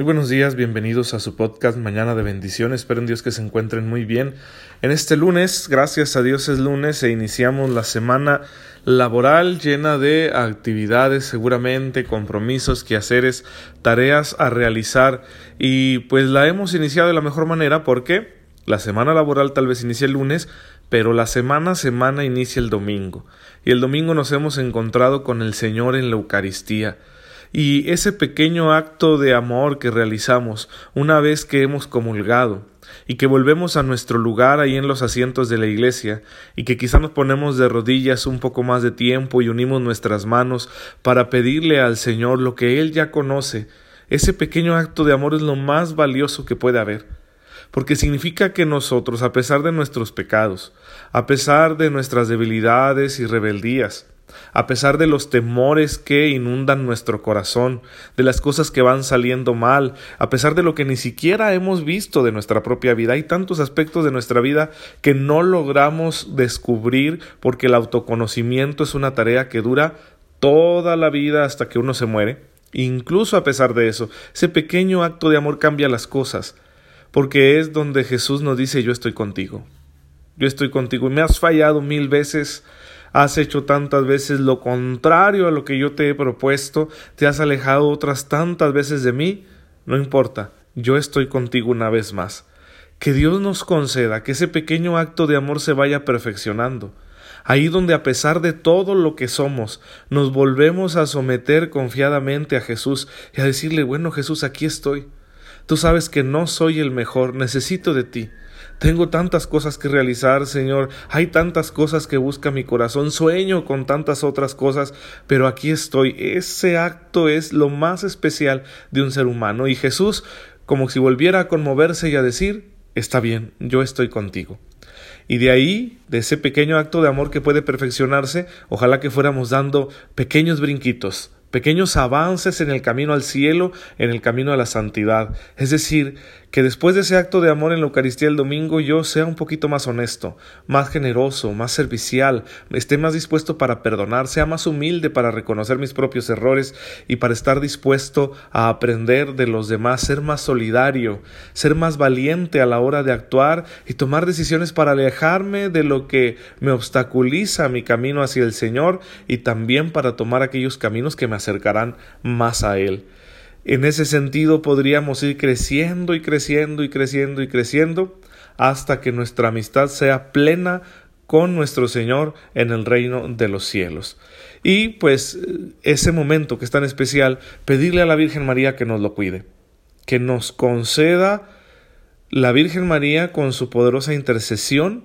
Muy buenos días, bienvenidos a su podcast Mañana de Bendiciones. Espero en Dios que se encuentren muy bien. En este lunes, gracias a Dios es lunes e iniciamos la semana laboral llena de actividades, seguramente, compromisos, quehaceres, tareas a realizar y pues la hemos iniciado de la mejor manera porque la semana laboral tal vez inicie el lunes, pero la semana semana inicia el domingo y el domingo nos hemos encontrado con el Señor en la Eucaristía y ese pequeño acto de amor que realizamos una vez que hemos comulgado y que volvemos a nuestro lugar ahí en los asientos de la iglesia y que quizá nos ponemos de rodillas un poco más de tiempo y unimos nuestras manos para pedirle al Señor lo que Él ya conoce, ese pequeño acto de amor es lo más valioso que puede haber porque significa que nosotros, a pesar de nuestros pecados, a pesar de nuestras debilidades y rebeldías, a pesar de los temores que inundan nuestro corazón, de las cosas que van saliendo mal, a pesar de lo que ni siquiera hemos visto de nuestra propia vida. Hay tantos aspectos de nuestra vida que no logramos descubrir porque el autoconocimiento es una tarea que dura toda la vida hasta que uno se muere. Incluso a pesar de eso, ese pequeño acto de amor cambia las cosas, porque es donde Jesús nos dice yo estoy contigo. Yo estoy contigo y me has fallado mil veces, has hecho tantas veces lo contrario a lo que yo te he propuesto, te has alejado otras tantas veces de mí, no importa, yo estoy contigo una vez más. Que Dios nos conceda que ese pequeño acto de amor se vaya perfeccionando, ahí donde a pesar de todo lo que somos, nos volvemos a someter confiadamente a Jesús y a decirle, bueno Jesús, aquí estoy. Tú sabes que no soy el mejor, necesito de ti. Tengo tantas cosas que realizar, Señor. Hay tantas cosas que busca mi corazón. Sueño con tantas otras cosas, pero aquí estoy. Ese acto es lo más especial de un ser humano. Y Jesús, como si volviera a conmoverse y a decir, está bien, yo estoy contigo. Y de ahí, de ese pequeño acto de amor que puede perfeccionarse, ojalá que fuéramos dando pequeños brinquitos, pequeños avances en el camino al cielo, en el camino a la santidad. Es decir, que después de ese acto de amor en la Eucaristía el domingo yo sea un poquito más honesto, más generoso, más servicial, esté más dispuesto para perdonar, sea más humilde para reconocer mis propios errores y para estar dispuesto a aprender de los demás, ser más solidario, ser más valiente a la hora de actuar y tomar decisiones para alejarme de lo que me obstaculiza mi camino hacia el Señor y también para tomar aquellos caminos que me acercarán más a Él. En ese sentido podríamos ir creciendo y creciendo y creciendo y creciendo hasta que nuestra amistad sea plena con nuestro Señor en el reino de los cielos. Y pues ese momento que es tan especial, pedirle a la Virgen María que nos lo cuide, que nos conceda la Virgen María con su poderosa intercesión,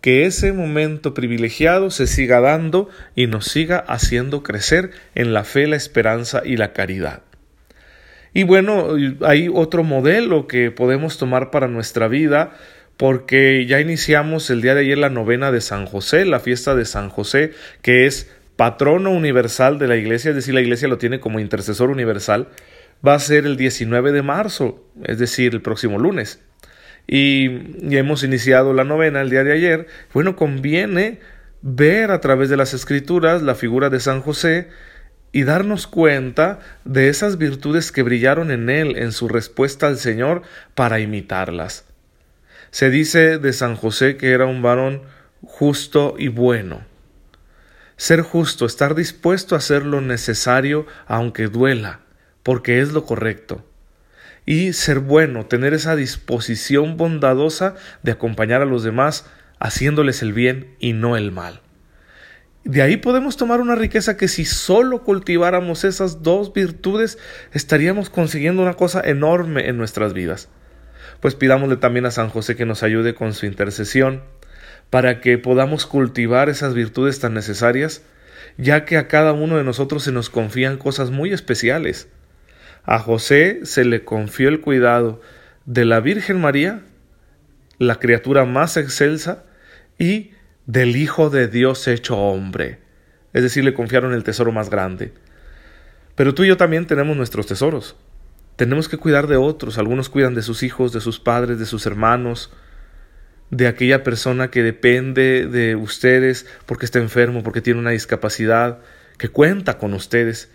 que ese momento privilegiado se siga dando y nos siga haciendo crecer en la fe, la esperanza y la caridad. Y bueno, hay otro modelo que podemos tomar para nuestra vida porque ya iniciamos el día de ayer la novena de San José, la fiesta de San José, que es patrono universal de la iglesia, es decir, la iglesia lo tiene como intercesor universal, va a ser el 19 de marzo, es decir, el próximo lunes. Y, y hemos iniciado la novena el día de ayer. Bueno, conviene ver a través de las escrituras la figura de San José, y darnos cuenta de esas virtudes que brillaron en él en su respuesta al Señor para imitarlas. Se dice de San José que era un varón justo y bueno. Ser justo, estar dispuesto a hacer lo necesario aunque duela, porque es lo correcto. Y ser bueno, tener esa disposición bondadosa de acompañar a los demás haciéndoles el bien y no el mal. De ahí podemos tomar una riqueza que si solo cultiváramos esas dos virtudes estaríamos consiguiendo una cosa enorme en nuestras vidas. Pues pidámosle también a San José que nos ayude con su intercesión para que podamos cultivar esas virtudes tan necesarias, ya que a cada uno de nosotros se nos confían cosas muy especiales. A José se le confió el cuidado de la Virgen María, la criatura más excelsa, y del Hijo de Dios hecho hombre. Es decir, le confiaron el tesoro más grande. Pero tú y yo también tenemos nuestros tesoros. Tenemos que cuidar de otros. Algunos cuidan de sus hijos, de sus padres, de sus hermanos, de aquella persona que depende de ustedes porque está enfermo, porque tiene una discapacidad, que cuenta con ustedes.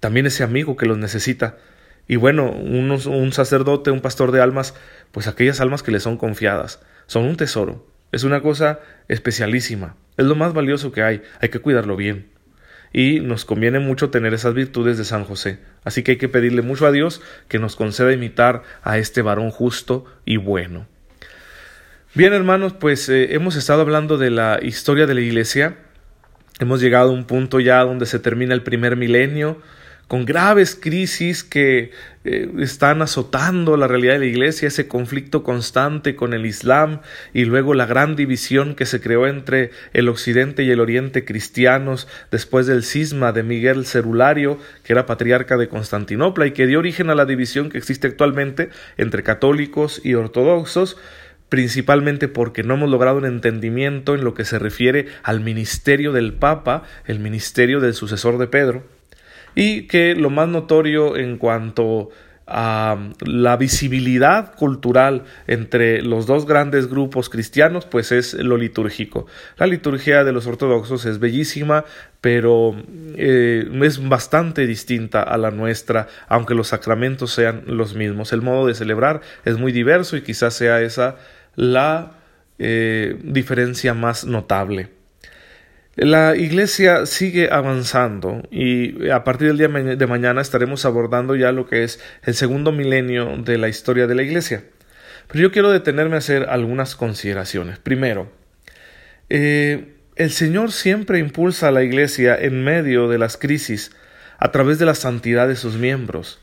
También ese amigo que los necesita. Y bueno, un sacerdote, un pastor de almas, pues aquellas almas que le son confiadas, son un tesoro. Es una cosa especialísima. Es lo más valioso que hay. Hay que cuidarlo bien. Y nos conviene mucho tener esas virtudes de San José. Así que hay que pedirle mucho a Dios que nos conceda imitar a este varón justo y bueno. Bien, hermanos, pues eh, hemos estado hablando de la historia de la Iglesia. Hemos llegado a un punto ya donde se termina el primer milenio con graves crisis que eh, están azotando la realidad de la iglesia, ese conflicto constante con el Islam y luego la gran división que se creó entre el occidente y el oriente cristianos después del cisma de Miguel Cerulario, que era patriarca de Constantinopla y que dio origen a la división que existe actualmente entre católicos y ortodoxos principalmente porque no hemos logrado un entendimiento en lo que se refiere al ministerio del Papa, el ministerio del sucesor de Pedro y que lo más notorio en cuanto a la visibilidad cultural entre los dos grandes grupos cristianos, pues es lo litúrgico. La liturgia de los ortodoxos es bellísima, pero eh, es bastante distinta a la nuestra, aunque los sacramentos sean los mismos. El modo de celebrar es muy diverso y quizás sea esa la eh, diferencia más notable. La iglesia sigue avanzando y a partir del día de mañana estaremos abordando ya lo que es el segundo milenio de la historia de la iglesia. Pero yo quiero detenerme a hacer algunas consideraciones. Primero, eh, el Señor siempre impulsa a la iglesia en medio de las crisis a través de la santidad de sus miembros.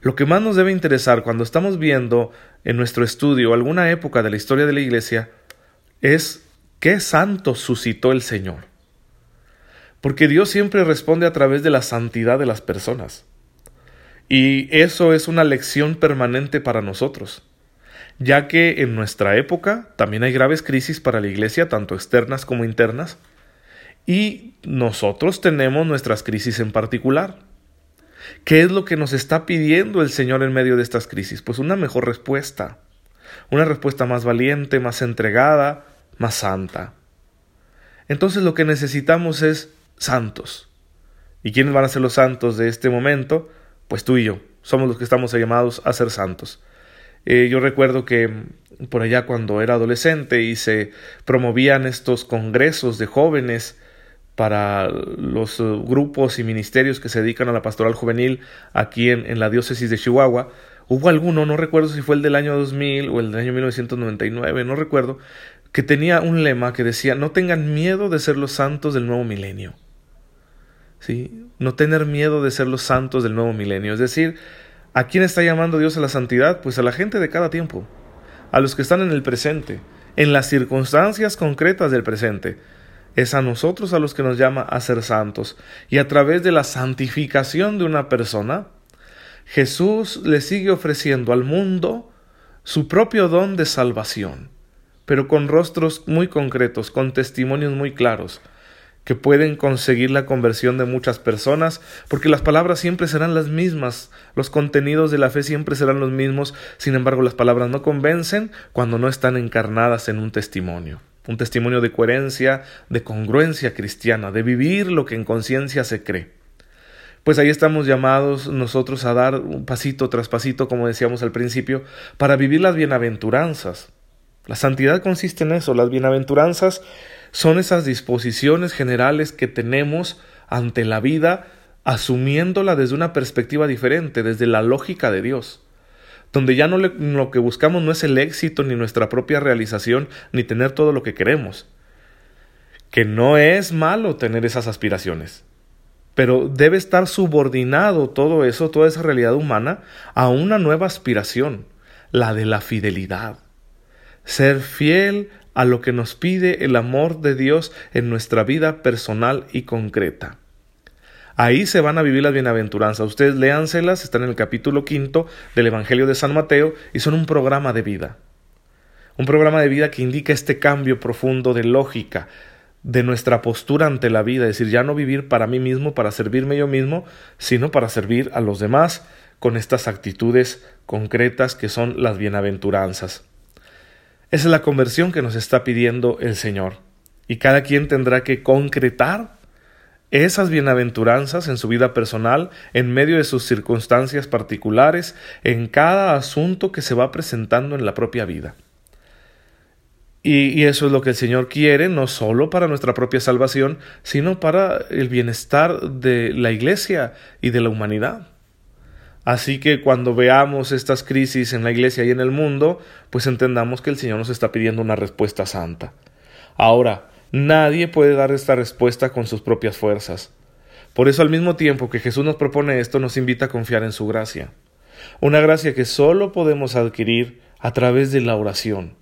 Lo que más nos debe interesar cuando estamos viendo en nuestro estudio alguna época de la historia de la iglesia es qué santo suscitó el Señor. Porque Dios siempre responde a través de la santidad de las personas. Y eso es una lección permanente para nosotros, ya que en nuestra época también hay graves crisis para la Iglesia, tanto externas como internas, y nosotros tenemos nuestras crisis en particular. ¿Qué es lo que nos está pidiendo el Señor en medio de estas crisis? Pues una mejor respuesta, una respuesta más valiente, más entregada, más santa. Entonces lo que necesitamos es santos. ¿Y quiénes van a ser los santos de este momento? Pues tú y yo. Somos los que estamos llamados a ser santos. Eh, yo recuerdo que por allá cuando era adolescente y se promovían estos congresos de jóvenes para los eh, grupos y ministerios que se dedican a la pastoral juvenil aquí en, en la diócesis de Chihuahua, hubo alguno, no recuerdo si fue el del año 2000 o el del año 1999, no recuerdo, que tenía un lema que decía, no tengan miedo de ser los santos del nuevo milenio. ¿Sí? No tener miedo de ser los santos del nuevo milenio. Es decir, ¿a quién está llamando Dios a la santidad? Pues a la gente de cada tiempo, a los que están en el presente, en las circunstancias concretas del presente. Es a nosotros a los que nos llama a ser santos. Y a través de la santificación de una persona, Jesús le sigue ofreciendo al mundo su propio don de salvación pero con rostros muy concretos, con testimonios muy claros, que pueden conseguir la conversión de muchas personas, porque las palabras siempre serán las mismas, los contenidos de la fe siempre serán los mismos, sin embargo las palabras no convencen cuando no están encarnadas en un testimonio, un testimonio de coherencia, de congruencia cristiana, de vivir lo que en conciencia se cree. Pues ahí estamos llamados nosotros a dar un pasito tras pasito, como decíamos al principio, para vivir las bienaventuranzas, la santidad consiste en eso, las bienaventuranzas son esas disposiciones generales que tenemos ante la vida asumiéndola desde una perspectiva diferente, desde la lógica de Dios, donde ya no lo que buscamos no es el éxito ni nuestra propia realización ni tener todo lo que queremos, que no es malo tener esas aspiraciones, pero debe estar subordinado todo eso, toda esa realidad humana, a una nueva aspiración, la de la fidelidad ser fiel a lo que nos pide el amor de Dios en nuestra vida personal y concreta. Ahí se van a vivir las bienaventuranzas. Ustedes léanselas, están en el capítulo quinto del Evangelio de San Mateo y son un programa de vida. Un programa de vida que indica este cambio profundo de lógica de nuestra postura ante la vida, es decir, ya no vivir para mí mismo, para servirme yo mismo, sino para servir a los demás con estas actitudes concretas que son las bienaventuranzas. Esa es la conversión que nos está pidiendo el Señor. Y cada quien tendrá que concretar esas bienaventuranzas en su vida personal, en medio de sus circunstancias particulares, en cada asunto que se va presentando en la propia vida. Y, eso es lo que el Señor quiere, no solo para nuestra propia salvación, sino para el bienestar de la Iglesia y de la humanidad. Así que cuando veamos estas crisis en la Iglesia y en el mundo, pues entendamos que el Señor nos está pidiendo una respuesta santa. Ahora, nadie puede dar esta respuesta con sus propias fuerzas. Por eso al mismo tiempo que Jesús nos propone esto, nos invita a confiar en su gracia. Una gracia que solo podemos adquirir a través de la oración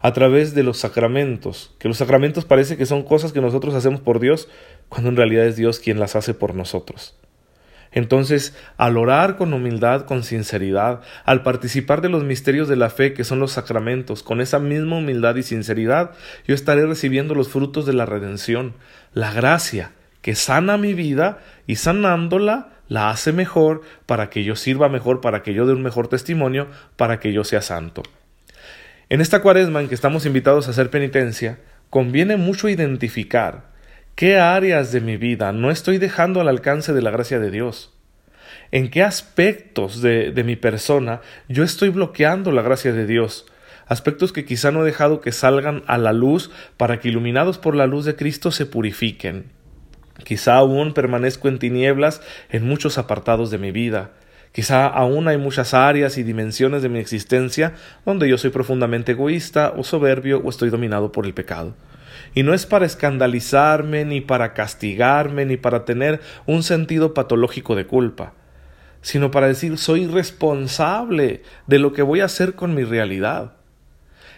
a través de los sacramentos, que los sacramentos parece que son cosas que nosotros hacemos por Dios, cuando en realidad es Dios quien las hace por nosotros. Entonces, al orar con humildad, con sinceridad, al participar de los misterios de la fe que son los sacramentos, con esa misma humildad y sinceridad, yo estaré recibiendo los frutos de la redención, la gracia que sana mi vida y sanándola la hace mejor para que yo sirva mejor, para que yo dé un mejor testimonio, para que yo sea santo. En esta cuaresma en que estamos invitados a hacer penitencia, conviene mucho identificar qué áreas de mi vida no estoy dejando al alcance de la gracia de Dios. En qué aspectos de, mi persona yo estoy bloqueando la gracia de Dios. Aspectos que quizá no he dejado que salgan a la luz para que iluminados por la luz de Cristo se purifiquen. Quizá aún permanezco en tinieblas en muchos apartados de mi vida. Quizá aún hay muchas áreas y dimensiones de mi existencia donde yo soy profundamente egoísta o soberbio o estoy dominado por el pecado. Y no es para escandalizarme, ni para castigarme, ni para tener un sentido patológico de culpa, sino para decir soy responsable de lo que voy a hacer con mi realidad.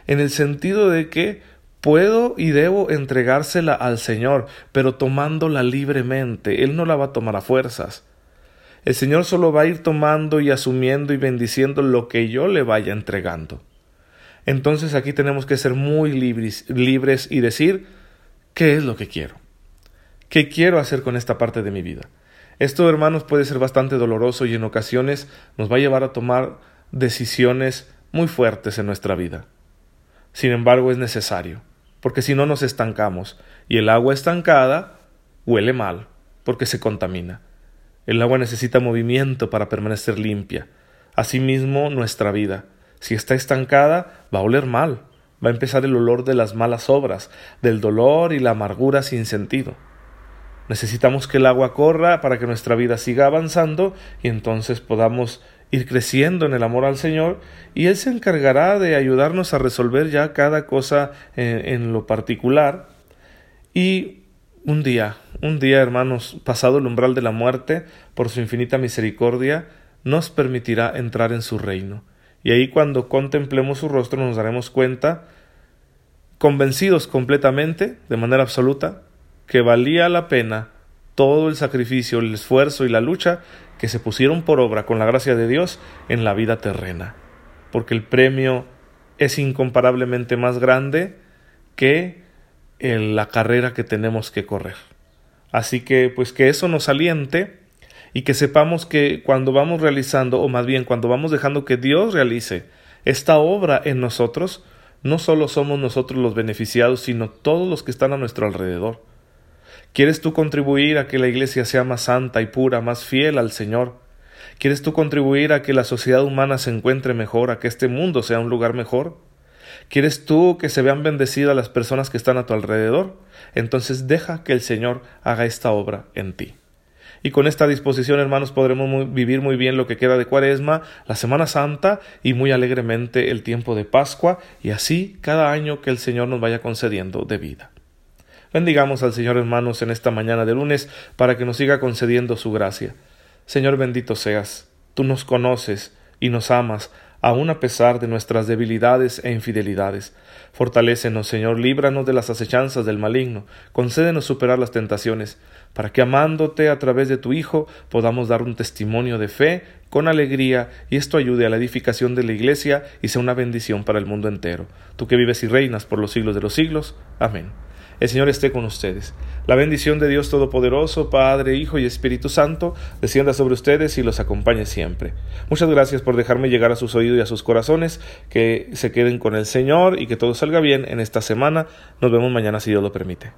En el sentido de que puedo y debo entregársela al Señor, pero tomándola libremente. Él no la va a tomar a fuerzas. El Señor solo va a ir tomando y asumiendo y bendiciendo lo que yo le vaya entregando. Entonces aquí tenemos que ser muy libres, libres y decir, ¿qué es lo que quiero? ¿Qué quiero hacer con esta parte de mi vida? Esto, hermanos, puede ser bastante doloroso y en ocasiones nos va a llevar a tomar decisiones muy fuertes en nuestra vida. Sin embargo, es necesario, porque si no nos estancamos, y el agua estancada huele mal, porque se contamina. El agua necesita movimiento para permanecer limpia. Asimismo, nuestra vida, si está estancada, va a oler mal, va a empezar el olor de las malas obras, del dolor y la amargura sin sentido. Necesitamos que el agua corra para que nuestra vida siga avanzando y entonces podamos ir creciendo en el amor al Señor y Él se encargará de ayudarnos a resolver ya cada cosa en, en lo particular y un día, un día, hermanos, pasado el umbral de la muerte, por su infinita misericordia, nos permitirá entrar en su reino. Y ahí cuando contemplemos su rostro nos daremos cuenta, convencidos completamente, de manera absoluta, que valía la pena todo el sacrificio, el esfuerzo y la lucha que se pusieron por obra con la gracia de Dios en la vida terrena, porque el premio es incomparablemente más grande que en la carrera que tenemos que correr. Así que pues que eso nos aliente y que sepamos que cuando vamos realizando, o más bien cuando vamos dejando que Dios realice esta obra en nosotros, no solo somos nosotros los beneficiados, sino todos los que están a nuestro alrededor. ¿Quieres tú contribuir a que la Iglesia sea más santa y pura, más fiel al Señor? ¿Quieres tú contribuir a que la sociedad humana se encuentre mejor, a que este mundo sea un lugar mejor? ¿Quieres tú que se vean bendecidas las personas que están a tu alrededor? Entonces deja que el Señor haga esta obra en ti. Y con esta disposición, hermanos, podremos vivir muy bien lo que queda de Cuaresma, la Semana Santa y muy alegremente el tiempo de Pascua y así cada año que el Señor nos vaya concediendo de vida. Bendigamos al Señor, hermanos, en esta mañana de lunes para que nos siga concediendo su gracia. Señor bendito seas, tú nos conoces y nos amas, aun a pesar de nuestras debilidades e infidelidades. Fortalécenos, Señor, líbranos de las acechanzas del maligno, concédenos superar las tentaciones, para que amándote a través de tu Hijo podamos dar un testimonio de fe con alegría y esto ayude a la edificación de la Iglesia y sea una bendición para el mundo entero. Tú que vives y reinas por los siglos de los siglos. Amén. El Señor esté con ustedes. La bendición de Dios Todopoderoso, Padre, Hijo y Espíritu Santo, descienda sobre ustedes y los acompañe siempre. Muchas gracias por dejarme llegar a sus oídos y a sus corazones, que se queden con el Señor y que todo salga bien en esta semana. Nos vemos mañana si Dios lo permite.